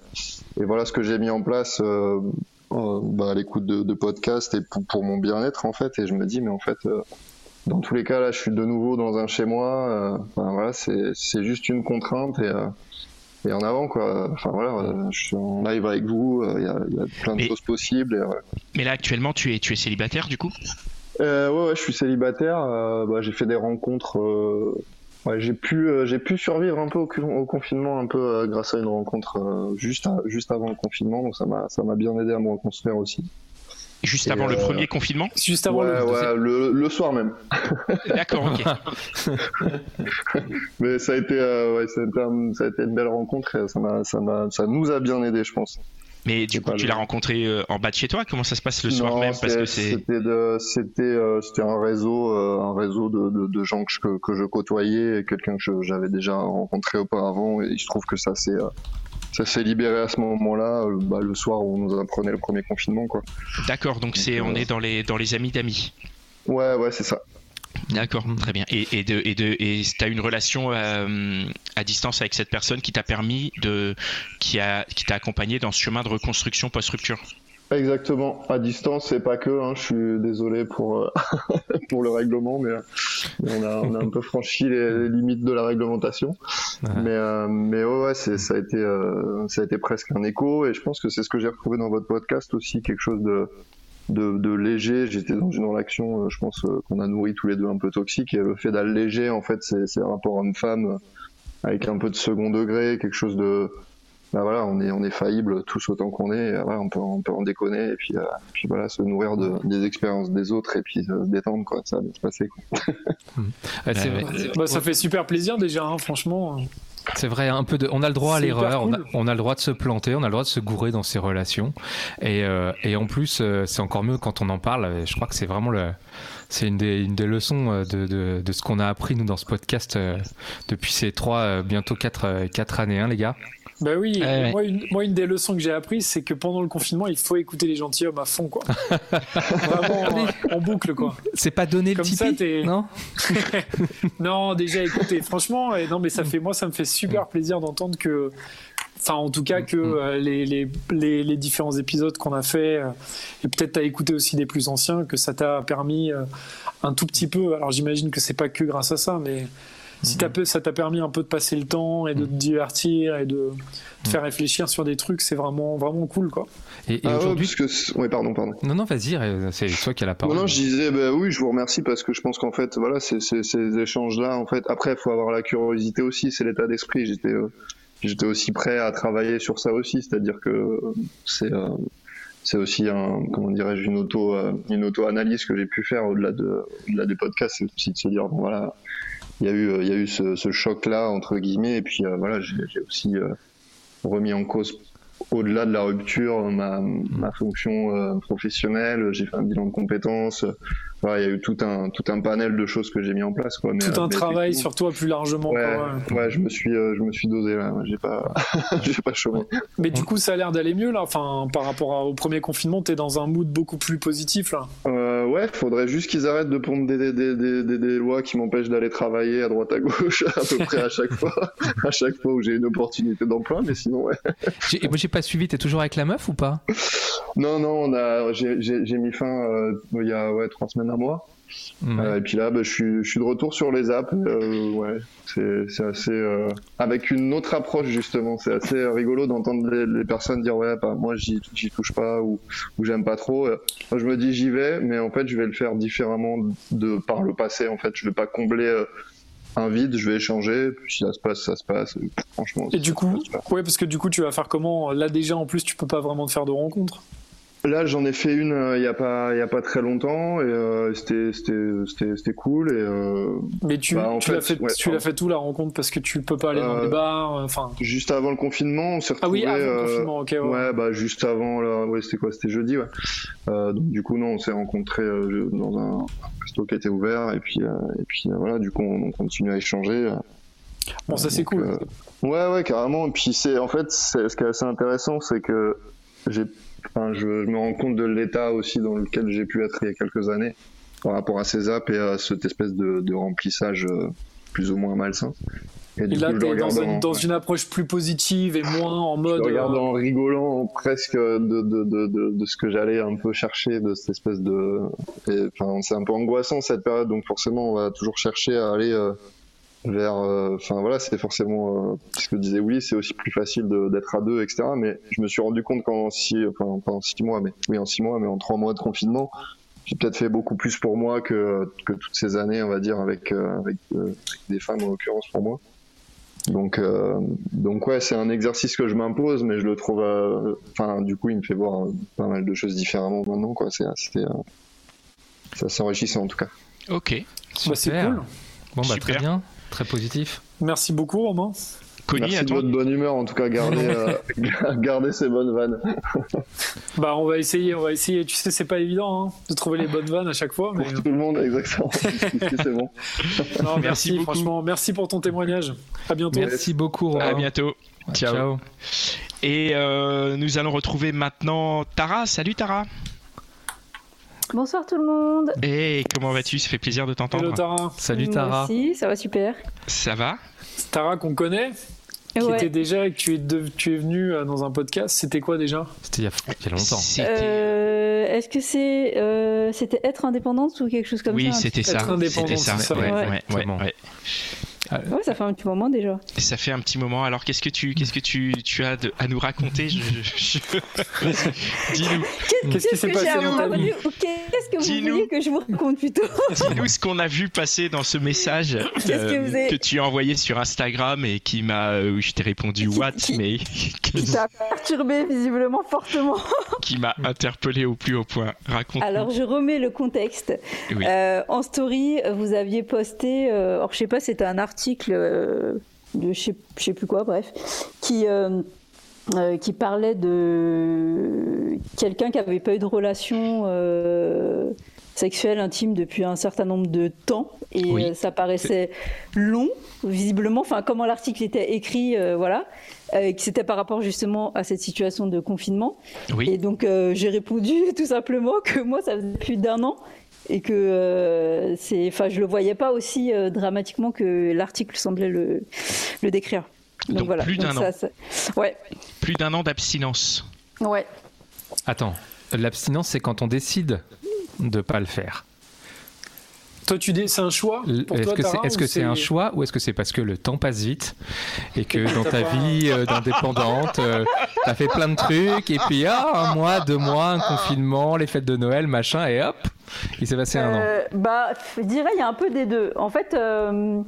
et voilà ce que j'ai mis en place euh, bah, à l'écoute de, de podcasts et pour, pour mon bien-être en fait. Et je me dis, mais en fait. euh, dans tous les cas, là, je suis de nouveau dans un chez moi. enfin, voilà, c'est c'est juste une contrainte et, et en avant quoi. Enfin voilà, je suis en live avec vous. euh, Il y, a, il y a plein de Mais- choses possibles. Et. Mais là, actuellement, tu es, tu es célibataire, du coup? Euh, ouais, ouais, je suis célibataire. bah, j'ai fait des rencontres. Ouais, j'ai pu, euh, j'ai pu survivre un peu au, confinement, un peu euh, grâce à une rencontre euh, juste, à- juste avant le confinement. Donc ça m'a, ça m'a bien aidé à me reconstruire aussi. Juste Et, avant le premier confinement? Juste avant ouais, le. ouais, le, le soir même. D'accord, ok. Mais ça a été, euh, ouais, ça a été, un- ça a été une belle rencontre. Et ça m'a, ça m'a, ça nous a bien aidé, je pense. Mais du coup, tu l'as rencontré euh, en bas de chez toi? Comment ça se passe le soir même? Parce que c'est. c'était euh, un réseau euh, un réseau de, de, de gens que je, que je côtoyais et quelqu'un que j'avais déjà rencontré auparavant et il se trouve que ça s'est euh, libéré à ce moment-là euh, bah, le soir où on nous apprenait le premier confinement. D'accord, donc c'est, on est dans les, dans les amis d'amis. Ouais ouais c'est ça. D'accord, très bien. Et, et de, et de, et t'as une relation euh, à distance avec cette personne qui t'a permis de, qui a, qui t'a accompagné dans ce chemin de reconstruction post-rupture? Exactement, à distance et pas que. Hein, je suis désolé pour euh, pour le règlement, mais, mais on, a, on a un peu franchi les, les limites de la réglementation. Ouais. Mais euh, mais ouais, ouais c'est ça a été euh, ça a été presque un écho et je pense que c'est ce que j'ai retrouvé dans votre podcast aussi quelque chose de de, de léger. J'étais dans une relation, euh, je pense euh, qu'on a nourri tous les deux un peu toxique et le fait d'alléger en fait c'est c'est un rapport homme-femme euh, avec un peu de second degré, quelque chose de bah voilà, on est on est faillible tous autant qu'on est. et voilà, on peut on peut en déconner et puis euh, puis voilà, se nourrir de, des expériences des autres et puis se détendre quoi. Ça va bien se passer. Quoi. Ouais, Ouais, Bah, ça fait super plaisir déjà, hein, franchement. C'est vrai, un peu de, on a le droit à l'erreur, on, a, cool. on a le droit de se planter, on a le droit de se gourer dans ses relations. Et, euh, et en plus, euh, c'est encore mieux quand on en parle. Je crois que c'est vraiment le, c'est une des, une des leçons euh, de, de, de ce qu'on a appris nous dans ce podcast euh, depuis ces trois, euh, bientôt quatre, euh, quatre années, hein, les gars. Bah oui, Ouais, ouais. Moi, une, moi une des leçons que j'ai apprises, c'est que pendant le confinement, il faut écouter les gentilshommes à fond, quoi. Vraiment euh, en boucle, quoi. C'est pas donner le Comme ça, Tipeee t'es- Non Non, déjà écoutez, franchement, et non, mais Mm. ça fait, moi, ça me fait super plaisir d'entendre que, enfin, en tout cas, Mm. que euh, les, les, les, les différents épisodes qu'on a fait, euh, et peut-être t'as écouté aussi des plus anciens, que ça t'a permis euh, un tout petit peu. Alors, j'imagine que c'est pas que grâce à ça, mais si t'as peu- ça t'a permis un peu de passer le temps et de te divertir et de te faire réfléchir sur des trucs, c'est vraiment, vraiment cool, quoi. Et, et Ah ouais, aujourd'hui. parce que ouais, pardon, pardon. Non, non, vas-y, euh, c'est toi qui as la Non, parole. non, je disais, bah oui, je vous remercie parce que je pense qu'en fait, voilà, ces échanges-là, en fait, après, il faut avoir la curiosité aussi, c'est l'état d'esprit. J'étais, euh, j'étais aussi prêt à travailler sur ça aussi, c'est-à-dire que euh, c'est, euh, c'est aussi un, comment dirais-je, une auto, une auto-analyse que j'ai pu faire au-delà de, au-delà des podcasts, c'est aussi de se dire, bon, voilà, il y a eu, euh, il y a eu ce, choc-là entre guillemets, et puis euh, voilà, j'ai aussi euh, remis en cause au-delà de la rupture, ma, fonction euh, professionnelle, j'ai fait un bilan de compétences. Euh, voilà, il y a eu tout un, tout un panel de choses que j'ai mis en place. Quoi. Mais, Tout euh, un mais travail sur toi plus largement. Ouais, quoi, ouais. ouais, je me suis, euh, je me suis dosé là. J'ai pas, j'ai pas chômé. Mais du coup, ça a l'air d'aller mieux là. Enfin, par rapport à- au premier confinement, t'es dans un mood beaucoup plus positif là. Euh, ouais, faudrait juste qu'ils arrêtent de pondre des, des, des, des, des- des lois qui m'empêchent d'aller travailler à droite à gauche à peu près à chaque fois, à chaque fois où j'ai une opportunité d'emploi. Mais sinon, ouais. J'ai- Moi, j'ai pas suivi, t'es toujours avec la meuf ou pas? Non, non, on a, j'ai, j'ai, j'ai mis fin euh, il y a ouais trois semaines à mois. Ouais. Euh, et puis là, bah, je, suis, je suis de retour sur les apps. euh, ouais, c'est, assez. euh, avec une autre approche, justement. C'est assez rigolo d'entendre les, les personnes dire Ouais, bah, moi, j'y, touche pas ou, ou j'aime pas trop. Moi, je me dis J'y vais, mais en fait, je vais le faire différemment de par le passé. En fait, je vais pas combler. euh, un vide, je vais échanger, puis si ça se passe, ça se passe. Et, franchement, Et du coup, ouais, parce que du coup, tu vas faire comment? Là déjà, en plus, tu peux pas vraiment te faire de rencontres. Là, j'en ai fait une euh, il y a pas y a pas très longtemps et euh, c'était cool et euh, Mais tu, Bah, tu l'as fait, ouais, tu fait où la rencontre? Parce que tu peux pas aller dans Euh, des bars. euh, Enfin. juste avant le confinement, on s'est Ah oui, avant le euh, confinement. Ok. Ouais. ouais, bah juste avant là, ouais, c'était quoi? C'était jeudi ouais. Euh, donc du coup non, on s'est rencontrés euh, dans un resto qui était ouvert et puis euh, et puis euh, voilà, du coup on, on continue à échanger. euh, Bon, ça c'est cool. euh, Ouais, ouais, carrément. Et puis en fait, ce qui est assez intéressant, c'est que j'ai, enfin, je, je me rends compte de l'état aussi dans lequel j'ai pu être il y a quelques années par rapport à ces apps et à cette espèce de, de remplissage euh, plus ou moins malsain. Et du là, coup, je le dans, une, en- dans une approche plus positive et moins en je mode. regarde euh, en rigolant presque de, de, de, de, de ce que j'allais un peu chercher de cette espèce de et, enfin c'est un peu angoissant cette période donc forcément on va toujours chercher à aller euh, vers euh, enfin voilà c'est forcément euh, ce que disait Willy c'est aussi plus facile de- d'être à deux etc mais je me suis rendu compte qu'en six enfin pas en six mois mais oui en six mois mais en trois mois de confinement j'ai peut-être fait beaucoup plus pour moi que, que toutes ces années on va dire avec euh, avec, euh, avec des femmes en l'occurrence pour moi donc, euh, donc ouais, c'est un exercice que je m'impose, mais je le trouve, euh, enfin, du coup, il me fait voir euh, pas mal de choses différemment maintenant, quoi. C'est assez, euh, enrichissant en tout cas. Ok. bah, c'est Super. cool. Bon, bah, Super. très bien, très positif. Merci beaucoup, Romain. Connie, Merci à de toi. votre bonne humeur, en tout cas, gardez, euh, gardez ces bonnes vannes. Bah, on va essayer, on va essayer. Tu sais, c'est pas évident hein, de trouver les bonnes vannes à chaque fois. Mais... Pour tout le monde, exactement. C'est bon. Non, Merci merci, beaucoup. franchement, merci pour ton témoignage. À bientôt. Merci beaucoup, Romain. À bientôt. Ciao. Ciao. Et euh, nous allons retrouver maintenant Tara. Salut Tara. Bonsoir tout le monde. Et comment vas-tu? Ça fait plaisir de Hello t'entendre. Tara. Salut Tara. aussi, ça va super. Ça va? Tara qu'on connaît, qui Ouais. était déjà, que tu es, de- tu es venu euh, dans un podcast. C'était quoi déjà? C'était il y a, il y a longtemps. Euh, Est-ce que c'est euh, c'était être indépendante ou quelque chose comme Oui, ça un c'était ça. Être indépendant, C'était ça. ça. Ouais, Ouais. Ouais, ça fait un petit moment déjà. Et Ça fait un petit moment. Alors, qu'est-ce que tu, qu'est-ce que tu, tu as de- à nous raconter? Je- je- je- Vas-y, Dis-nous, Qu'est-ce qui s'est que passé j'ai à dans vous ta vie? Raconter ou Qu'est-ce que vous Dis-nous. vouliez que je vous raconte plutôt? Dis-nous ce qu'on a vu passer dans ce message euh, que tu as envoyé sur Instagram et qui m'a, euh, où je t'ai répondu Qui- what, qui- mais qui, Ça a perturbé visiblement fortement. qui m'a interpellé au plus haut point. Raconte. Alors je remets le contexte. Oui. Euh, en story, vous aviez posté, euh, alors je sais pas, c'était un article euh, de je je sais plus quoi, bref, qui euh, euh, qui parlait de quelqu'un qui avait pas eu de relation sexuelle intime depuis un certain nombre de temps et Oui. ça paraissait long visiblement enfin comment l'article était écrit euh, voilà c'était par rapport justement à cette situation de confinement. Oui. Et donc j'ai répondu tout simplement que moi, ça faisait plus d'un an et que c'est, enfin, je le voyais pas aussi dramatiquement que l'article semblait le, le décrire. Donc, voilà. plus d'un an. Ouais. Plus d'un an d'abstinence. Ouais. Attends, l'abstinence, c'est quand on décide de pas le faire. Toi, tu dis, c'est un choix Est-ce que c'est est -ce un choix ou est-ce que c'est parce que le temps passe vite et que dans ta vie euh, d'indépendante, euh, t'as fait plein de trucs et puis ah, un mois, deux mois, un confinement, les fêtes de Noël, machin et hop, il s'est passé un an. Euh, bah, je dirais il y a un peu des deux. En fait, euh,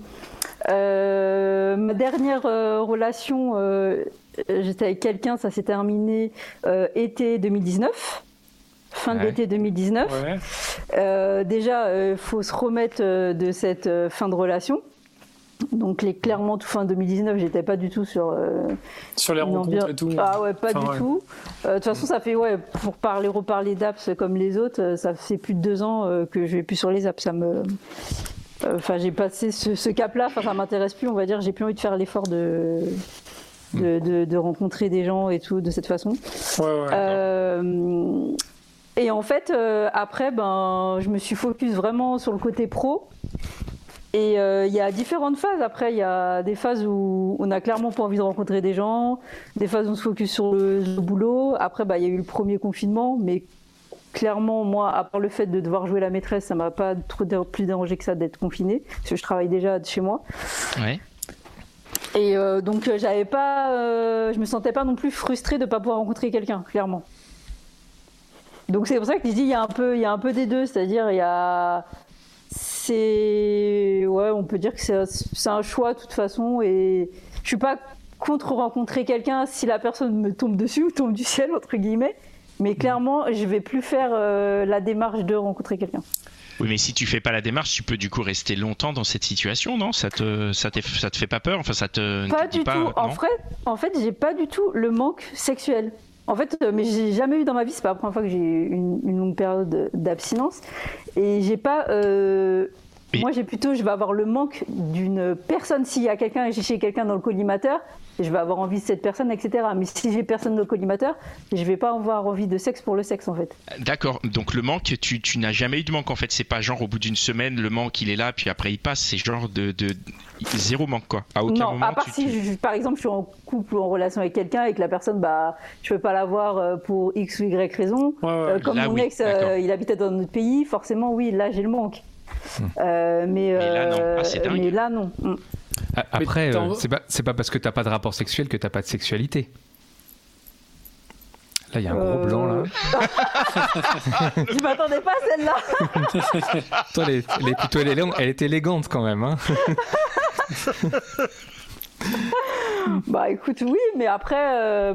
euh, ma dernière euh, relation, euh, j'étais avec quelqu'un, ça s'est terminé euh, été 2019. Fin de l'été 2019. Ouais. Euh, déjà, il faut se remettre euh, de cette euh, fin de relation. Donc, les, clairement, tout fin 2019, j'étais pas du tout sur euh, Sur les rencontres et tout. Ah ouais, pas Enfin, du ouais. tout. Euh, De toute façon, ça fait, ouais, pour parler, reparler d'apps comme les autres, euh, ça fait plus de deux ans euh, que je vais plus sur les apps. Ça me. euh, Enfin, j'ai passé ce, ce cap-là, enfin, ça m'intéresse plus, on va dire. J'ai plus envie de faire l'effort de. De, de- de rencontrer des gens et tout de cette façon. Ouais, ouais. Euh, et en fait, euh, après, ben, je me suis focus vraiment sur le côté pro. Et euh, il y a différentes phases. Après, il y a des phases où on a clairement pas envie de rencontrer des gens, des phases où on se focus sur le, le boulot. Après, bah, il y a eu le premier confinement, mais clairement, moi, à part le fait de devoir jouer la maîtresse, ça m'a pas trop plus dérangé que ça d'être confiné, parce que je travaille déjà de chez moi. Ouais. Et euh, donc, j'avais pas, je me sentais pas non plus frustrée de pas pouvoir rencontrer quelqu'un, clairement. Donc c'est pour ça que je dis il y a un peu, il y a un peu des deux, c'est-à-dire il y a, c'est, ouais, on peut dire que c'est, un choix de toute façon et je suis pas contre rencontrer quelqu'un si la personne me tombe dessus ou tombe du ciel entre guillemets, mais clairement je vais plus faire euh, la démarche de rencontrer quelqu'un. Oui, mais si tu fais pas la démarche, tu peux du coup rester longtemps dans cette situation, non? Ça te, ça, ça te fait pas peur? Enfin, ça te. Pas te du tout. En fait, en fait, j'ai pas du tout le manque sexuel. En fait, euh, mais j'ai jamais eu dans ma vie. C'est pas la première fois que j'ai eu une, longue période d'abstinence. Et j'ai pas. euh, Moi, j'ai plutôt, je vais avoir le manque d'une personne. S'il y a quelqu'un, j'ai chez quelqu'un dans le collimateur, je vais avoir envie de cette personne, etc. Mais si j'ai personne dans le collimateur, je vais pas avoir envie de sexe pour le sexe, en fait. D'accord. Donc le manque, tu, tu n'as jamais eu de manque en fait. C'est pas genre au bout d'une semaine, le manque il est là, puis après il passe. C'est genre de, de zéro manque quoi. À aucun non, moment. à part tu- si, tu- je- par exemple, je suis en couple ou en relation avec quelqu'un et que la personne, bah, je peux pas la voir euh, pour X ou Y raison. Ouais, ouais. Euh, comme Là, mon oui, ex, euh, il habitait dans notre pays, forcément, oui, là, j'ai le manque. Euh, mais. Mais là, non. euh, Ah, mais là, non. Mm. A- Après, euh, c'est pas, c'est pas parce que t'as pas de rapport sexuel que t'as pas de sexualité. Là, il y a un gros Euh, blanc là. Je m'attendais pas à celle-là. Toi, elle est, elle est plutôt élégante, elle est élégante quand même. Hein. bah, écoute, oui, mais après, euh,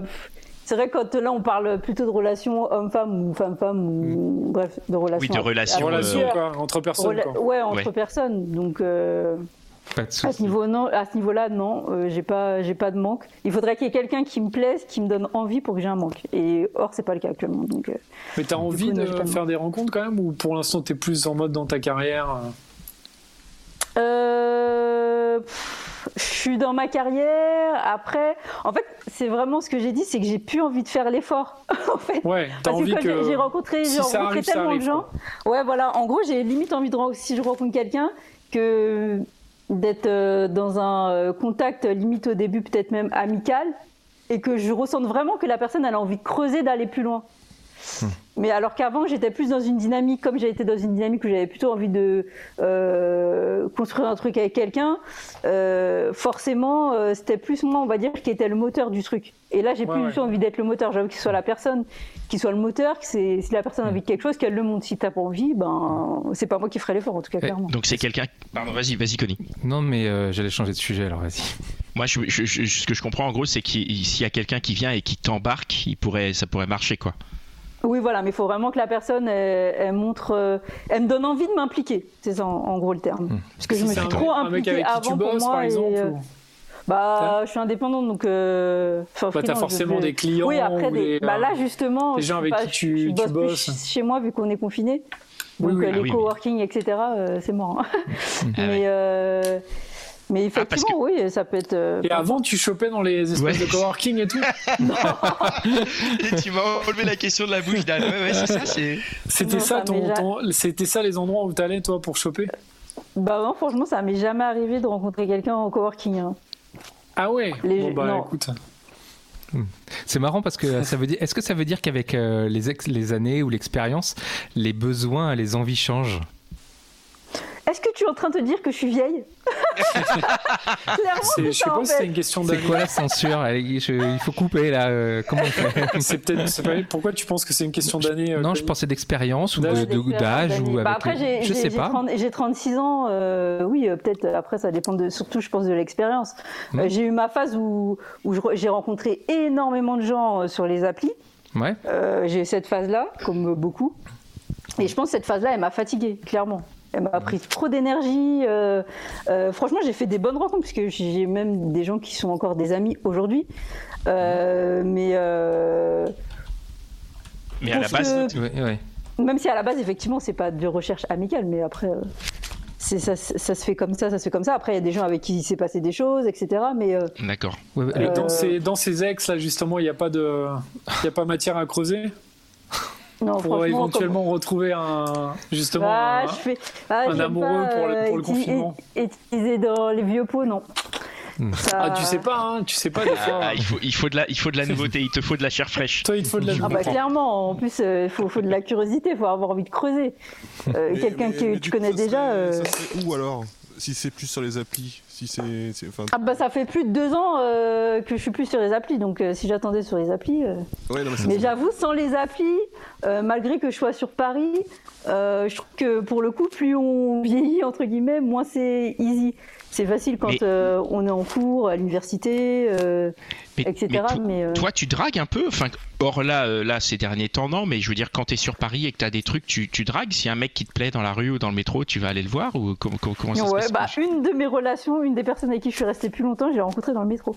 c'est vrai que quand là, on parle plutôt de relations homme-femme ou femme-femme ou bref, de relations. Oui, de relations, euh, Relation, plusieurs. quoi, entre personnes, Rela- quoi. Ouais, entre Ouais. personnes. Donc. euh, Pas de À ce souci. niveau non, à ce niveau-là, non, euh, j'ai pas, j'ai pas de manque. Il faudrait qu'il y ait quelqu'un qui me plaise, qui me donne envie pour que j'ai un manque. Et or, c'est pas le cas actuellement. Donc, euh, Mais t'as envie coup, de non, faire des rencontres quand même ou pour l'instant t'es plus en mode dans ta carrière euh euh, pff, je suis dans ma carrière. Après, en fait, c'est vraiment ce que j'ai dit, c'est que j'ai plus envie de faire l'effort. en fait. Ouais, Parce envie que j'ai rencontré, si arrive, tellement arrive, de gens. Ouais, voilà. En gros, j'ai limite envie de si je rencontre quelqu'un que d'être euh, dans un euh, contact limite au début, peut-être même amical, et que je ressente vraiment que la personne elle a envie de creuser, d'aller plus loin. Mais alors qu'avant, j'étais plus dans une dynamique, comme j'ai été dans une dynamique où j'avais plutôt envie de euh, construire un truc avec quelqu'un, euh, forcément, euh, c'était plus moi, on va dire, qui était le moteur du truc. Et là, j'ai Ouais, plus ouais. du tout envie d'être le moteur. J'ai envie que ce soit la personne qui soit le moteur, que si la personne a envie de quelque chose, qu'elle le montre. Si t'as pas envie, ben, c'est pas moi qui ferai l'effort, en tout cas, Eh, clairement. Donc c'est quelqu'un. Pardon, vas-y, vas-y, Connie. Non, mais euh, j'allais changer de sujet alors, vas-y. Moi, je, je- je- ce que je comprends en gros, c'est que s'il y a quelqu'un qui vient et qui t'embarque, il pourrait, ça pourrait marcher quoi. Oui, voilà, mais il faut vraiment que la personne, elle, elle montre, euh, elle me donne envie de m'impliquer. C'est en, en gros, le terme. Parce que je me suis un- trop impliquée avec qui avant tu bosses, pour moi. par exemple euh, ou- Bah, je suis indépendante, donc. Euh, enfin, Bah, t'as forcément je- des clients Oui, après, des- des, bah, là, justement. des gens avec pas- qui tu- je tu bosse plus bosses. chez moi, vu qu'on est confiné. Oui, Donc, oui. Ah les oui, oui. coworking, etc., euh, c'est mort. hein. Ah mais, ouais. euh, Mais Ah, effectivement, oui, ça peut être. euh, Et avant, tu chopais dans les espèces Ouais. de coworking et tout Et tu m'as enlevé la question de la bouche, Dan. Ouais, ouais, c'est ça, c'est. C'était Non, ça, ça ton, ton- c'était ça les endroits où t'allais toi pour choper? Bah non, franchement, ça m'est jamais arrivé de rencontrer quelqu'un en coworking. hein. Ah ouais? Les- Bon bah non. écoute. C'est marrant parce que ça veut dire. Est-ce que ça veut dire qu'avec euh, les, ex- les années ou l'expérience, les besoins, les envies changent? Est-ce que tu es en train de te dire que je suis vieille Clairement, C'est- c'est Je sais ça, pas en si c'est une question C'est d'année. quoi la censure Allez, je- Il faut couper là. euh, comment on fait C'est peut-être. c'est pas- Pourquoi tu penses que c'est une question d'année euh, Non, je pensais d'expérience ou D'âge. d'âge Bah après, le- j'ai, je j'ai- sais j'ai pas. 30 j'ai 36 ans, euh, oui, peut-être après ça dépend de, surtout je pense de l'expérience. Hmm. Euh, j'ai eu ma phase où, où je re- j'ai rencontré énormément de gens euh, sur les applis. Ouais. Euh, j'ai eu cette phase-là, comme beaucoup. Et je pense que cette phase-là, elle m'a fatiguée, clairement. Elle m'a pris trop d'énergie. euh, euh, franchement, j'ai fait des bonnes rencontres, puisque j'ai même des gens qui sont encore des amis aujourd'hui. Euh, mais euh, Mais à la base, que- Ouais, ouais. même si à la base, effectivement, c'est pas de recherche amicale, mais après, c'est ça, ça se fait comme ça, ça se fait comme ça. Après, il y a des gens avec qui il s'est passé des choses, etc. Mais euh, d'accord. Ouais, ouais, Et Euh, dans, ces, dans ces ex là justement, il n'y a pas de, il y a pas matière à creuser? Non, pour franchement, éventuellement retrouver un justement. Ah, un- je fais... ah, un j'aime amoureux pas, pour le- euh, pour le uti- confinement. Utiliser dans les vieux pots, non. Ça- Ah, tu sais pas, hein, tu sais pas des fois. Ah, il, faut, il, faut de la, il faut de la nouveauté, il te faut de la chair fraîche. Toi, il te faut de la. Ah bah clairement, en plus, il faut, faut de la curiosité, il faut avoir envie de creuser. Euh, Quelqu'un que mais tu coup, connais ça déjà... serait- euh, Ça serait où alors Si c'est plus sur les applis? Si c'est, c'est- enfin, Ah bah ça fait plus de deux ans euh, que je suis plus sur les applis, donc euh, si j'attendais sur les applis... euh, ouais, non, mais j'avoue, sans les applis, euh, malgré que je sois sur Paris, euh, je trouve que pour le coup, plus on vieillit, entre guillemets, moins c'est easy. C'est facile quand Mais- euh, on est en cours, à l'université, euh, Mais, etc. mais toi, mais, euh, toi, tu dragues un peu? Enfin, Or là, euh, là, ces derniers temps, non, mais je veux dire, quand t'es sur Paris et que t'as des trucs, tu, tu dragues? S'il y a un mec qui te plaît dans la rue ou dans le métro, tu vas aller le voir ou comment, comment, ça ouais, se bah, passe une de mes relations, une des personnes avec qui je suis restée plus longtemps, j'ai rencontré dans le métro.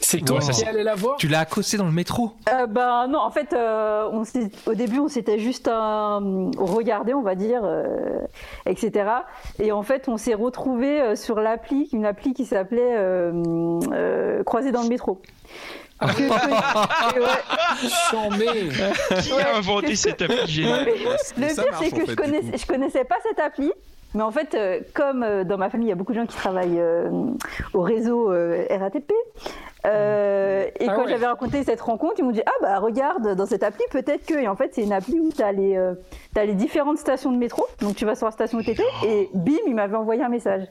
C'est toi ça, qui c'est- allais la voir Tu l'as accosté dans le métro Euh, bah non, en fait, euh, on au début, on s'était juste euh, regardé, on va dire, euh, etc. Et en fait, on s'est retrouvé sur l'appli, une appli qui s'appelait euh, euh, Croisé dans le métro. Que- et ouais, Chambé. Qui a inventé cette appli géniale? Le pire, c'est en que fait, je, coup. je connaissais pas cette appli. Mais en fait, euh, comme euh, dans ma famille, il y a beaucoup de gens qui travaillent euh, au réseau RATP, euh, et Ah quand ouais. j'avais raconté cette rencontre, ils m'ont dit Ah bah regarde, dans cette appli, peut-être que. Et en fait, c'est une appli où tu as, les, euh, t'as les différentes stations de métro. Donc tu vas sur la station où t'étais, et bim, il m'avait envoyé un message.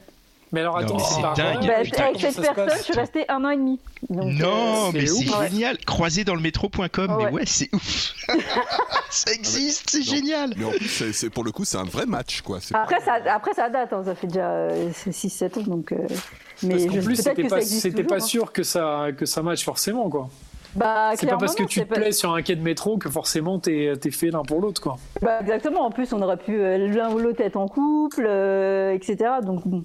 Mais alors attends, c'est dingue. Bah, putain, avec cette personne, je suis restée un an et demi. Donc, Non, euh, mais c'est génial. Croisé dans le métro.com, mais Ouais. ouais, c'est ouf. ça existe, c'est génial. Mais en plus, c'est, pour le coup, c'est un vrai match, quoi. Après ça, après, ça date, hein, ça fait déjà 6-7 ans. Donc, euh, mais Parce qu'en je- plus, c'était que ça pas, pas hein. sûr que ça, que ça matche forcément, quoi. Bah, C'est pas parce que non, tu te pas- plais sur un quai de métro que forcément t'es, t'es fait l'un pour l'autre, quoi. Bah, exactement. En plus, on aurait pu euh, l'un ou l'autre être en couple, euh, etc. Donc, bon.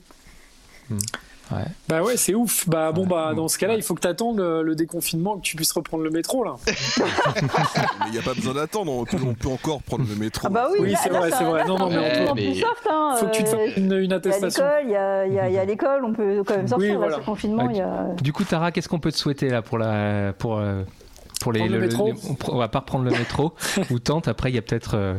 Bah ouais, c'est ouf. Bah bon, bah dans ce cas-là, il faut que t'attendes le, le déconfinement, que tu puisses reprendre le métro, là. Mais il n'y a pas besoin d'attendre, on peut, on peut encore prendre le métro. Ah bah oui, c'est vrai, c'est vrai. là, Non, non, c'est mais un on peu peut- plus mais- soft, hein. Faut que tu te euh, fasses une, attestation. il y a, l'école, on peut quand même sortir. Oui, là, voilà. ce confinement, Ah, il y a... Du coup, Tara, qu'est-ce qu'on peut te souhaiter là pour la pour euh, pour les, le métro on pr- on va pas reprendre le métro ou tente. Après, il y a peut-être euh,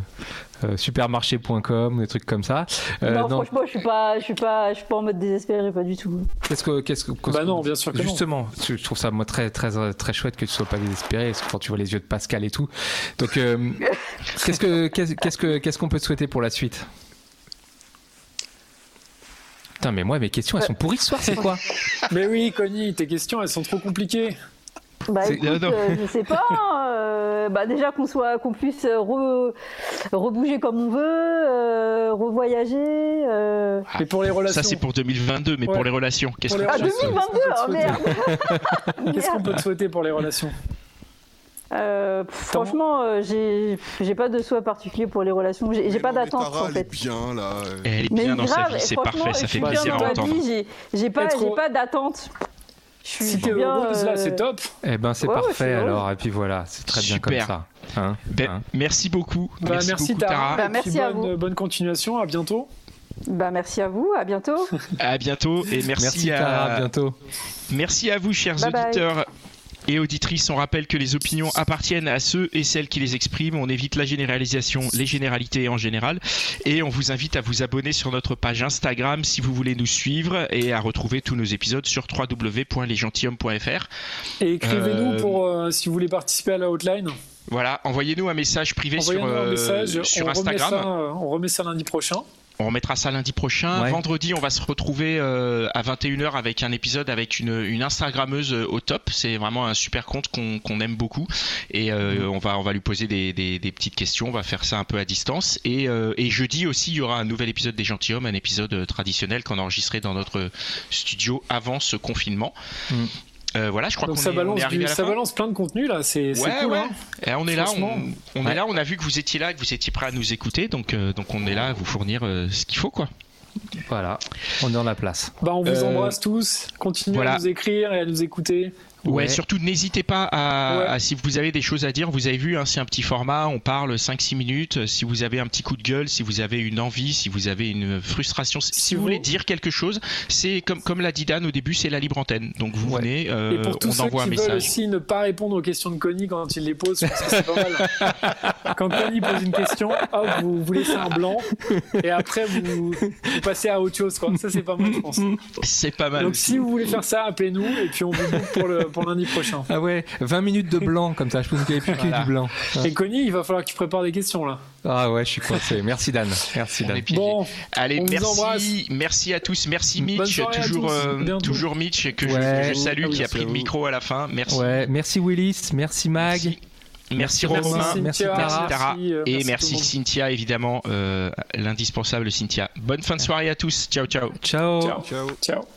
euh, supermarché.com ou des trucs comme ça. Euh, non, franchement, je suis pas, je suis pas, je suis pas en mode désespéré, pas du tout. Qu'est-ce que, qu'est-ce que, Bah non, bien sûr que non. Justement, je je trouve ça moi très très très chouette que tu sois pas désespéré, parce que quand tu vois les yeux de Pascal et tout. Donc, euh, qu'est-ce que qu'est-ce qu'est-ce que qu'est-ce qu'on peut te souhaiter pour la suite? Putain, mais moi mes questions elles sont pourries ce soir, c'est quoi? Mais oui, Connie, tes questions, elles sont trop compliquées. Bah écoute, euh, je sais pas. euh, bah déjà qu'on soit, qu'on puisse re- rebouger comme on veut, euh, revoyager. euh. Mais pour les relations. Ça, c'est pour 2022, mais Ouais. pour les relations, qu'est-ce qu'on Ah peut relations. souhaiter 2022, oh merde. Qu'est-ce qu'on peut te souhaiter pour les relations Euh, pff, franchement, euh, j'ai, j'ai pas de souhait particulier pour les relations. J'ai, j'ai Mais pas non, mais d'attente en elle est fait. bien, là. Elle est Mais bien dans sa grave, vie, c'est parfait, ça fait plaisir à dans ma entendre. vie, J'ai, j'ai pas, j'ai pas d'attente. Je suis Si t'es bien, heureuse, là, euh, c'est top. Eh ben c'est Ouais, parfait alors. Et puis voilà, c'est très bien comme ça. Hein Ben, Hein merci beaucoup. Bah, merci, merci, beaucoup, Tara. Tara. Bah, Et puis merci à bonne, vous. bonne continuation, à bientôt. Bah, merci à vous, à bientôt. À bientôt et merci, Merci à, Tara, à bientôt. Merci à vous, chers Bye bye. Et auditrices, on rappelle que les opinions appartiennent à ceux et celles qui les expriment. On évite la généralisation, les généralités en général. Et on vous invite à vous abonner sur notre page Instagram si vous voulez nous suivre et à retrouver tous nos épisodes sur www.lesgentilhommes.fr. Et écrivez-nous Euh, pour euh, si vous voulez participer à la hotline. Voilà, envoyez-nous un message privé sur, un euh, message. sur on, remet Instagram. ça, on remet ça lundi prochain. On remettra ça lundi prochain. Ouais. Vendredi, on va se retrouver euh, à 21h avec un épisode avec une, une Instagrammeuse euh, au top. C'est vraiment un super compte qu'on qu'on aime beaucoup. Et euh, on, va, on va lui poser des, des- des petites questions. On va faire ça un peu à distance. Et, euh, et jeudi aussi, il y aura un nouvel épisode des Gentilhommes, un épisode euh, traditionnel qu'on a enregistré dans notre studio avant ce confinement. Mm. Euh, voilà, je crois qu'on Donc ça, est, balance est arrivé du- à la ça fin. balance plein de contenu là, c'est Ouais, cool. ouais. hein. Et on est là, on, on Ouais. est là, on a vu que vous étiez là, que vous étiez prêt à nous écouter, donc, euh, donc on est là à vous fournir euh, ce qu'il faut, quoi. Voilà, on est dans la place. Bah, on vous Euh, embrasse tous. Continuez voilà. à nous écrire et à nous écouter. Ouais, Ouais. surtout n'hésitez pas à, Ouais. à- si vous avez des choses à dire, vous avez vu, hein, c'est un petit format, on parle 5-6 minutes. Si vous avez un petit coup de gueule, si vous avez une envie, si vous avez une frustration, si, si vous vous- voulez dire quelque chose, c'est comme, comme l'a dit Dan au début, c'est la libre antenne. Donc vous Ouais. venez, euh, et pour tous on ceux envoie un qui veulent message. aussi ne pas répondre aux questions de Connie quand il les pose, parce que c'est pas mal. quand Connie pose une question, hop, vous, vous laissez un blanc et après vous, vous passez à autre chose. Quoi. Ça, c'est pas mal, je pense. C'est pas mal. Donc aussi. si vous voulez faire ça, appelez-nous et puis on vous book pour, le, pour lundi prochain. Ah ouais, 20 minutes de blanc comme ça, je pense qu'il n'y avait plus Voilà. que du blanc. Et Connie, il va falloir que tu prépares des questions là. Ah ouais, je suis coincé. Merci Dan. Merci Dan. Bon, Allez, on vous merci, merci à tous, merci Mitch, toujours, euh, toujours Mitch que je- Ouais. je, salue, Ah oui, qui a pris le vous. micro à la fin. Merci. Ouais, merci Willis, merci Mag. Merci. Merci Merci Romain. Merci Tara. Tara. euh, Et merci. Cynthia, évidemment, euh, l'indispensable Cynthia. Bonne fin de soirée à tous. Ciao, ciao. Ciao. Ciao. Ciao. Ciao.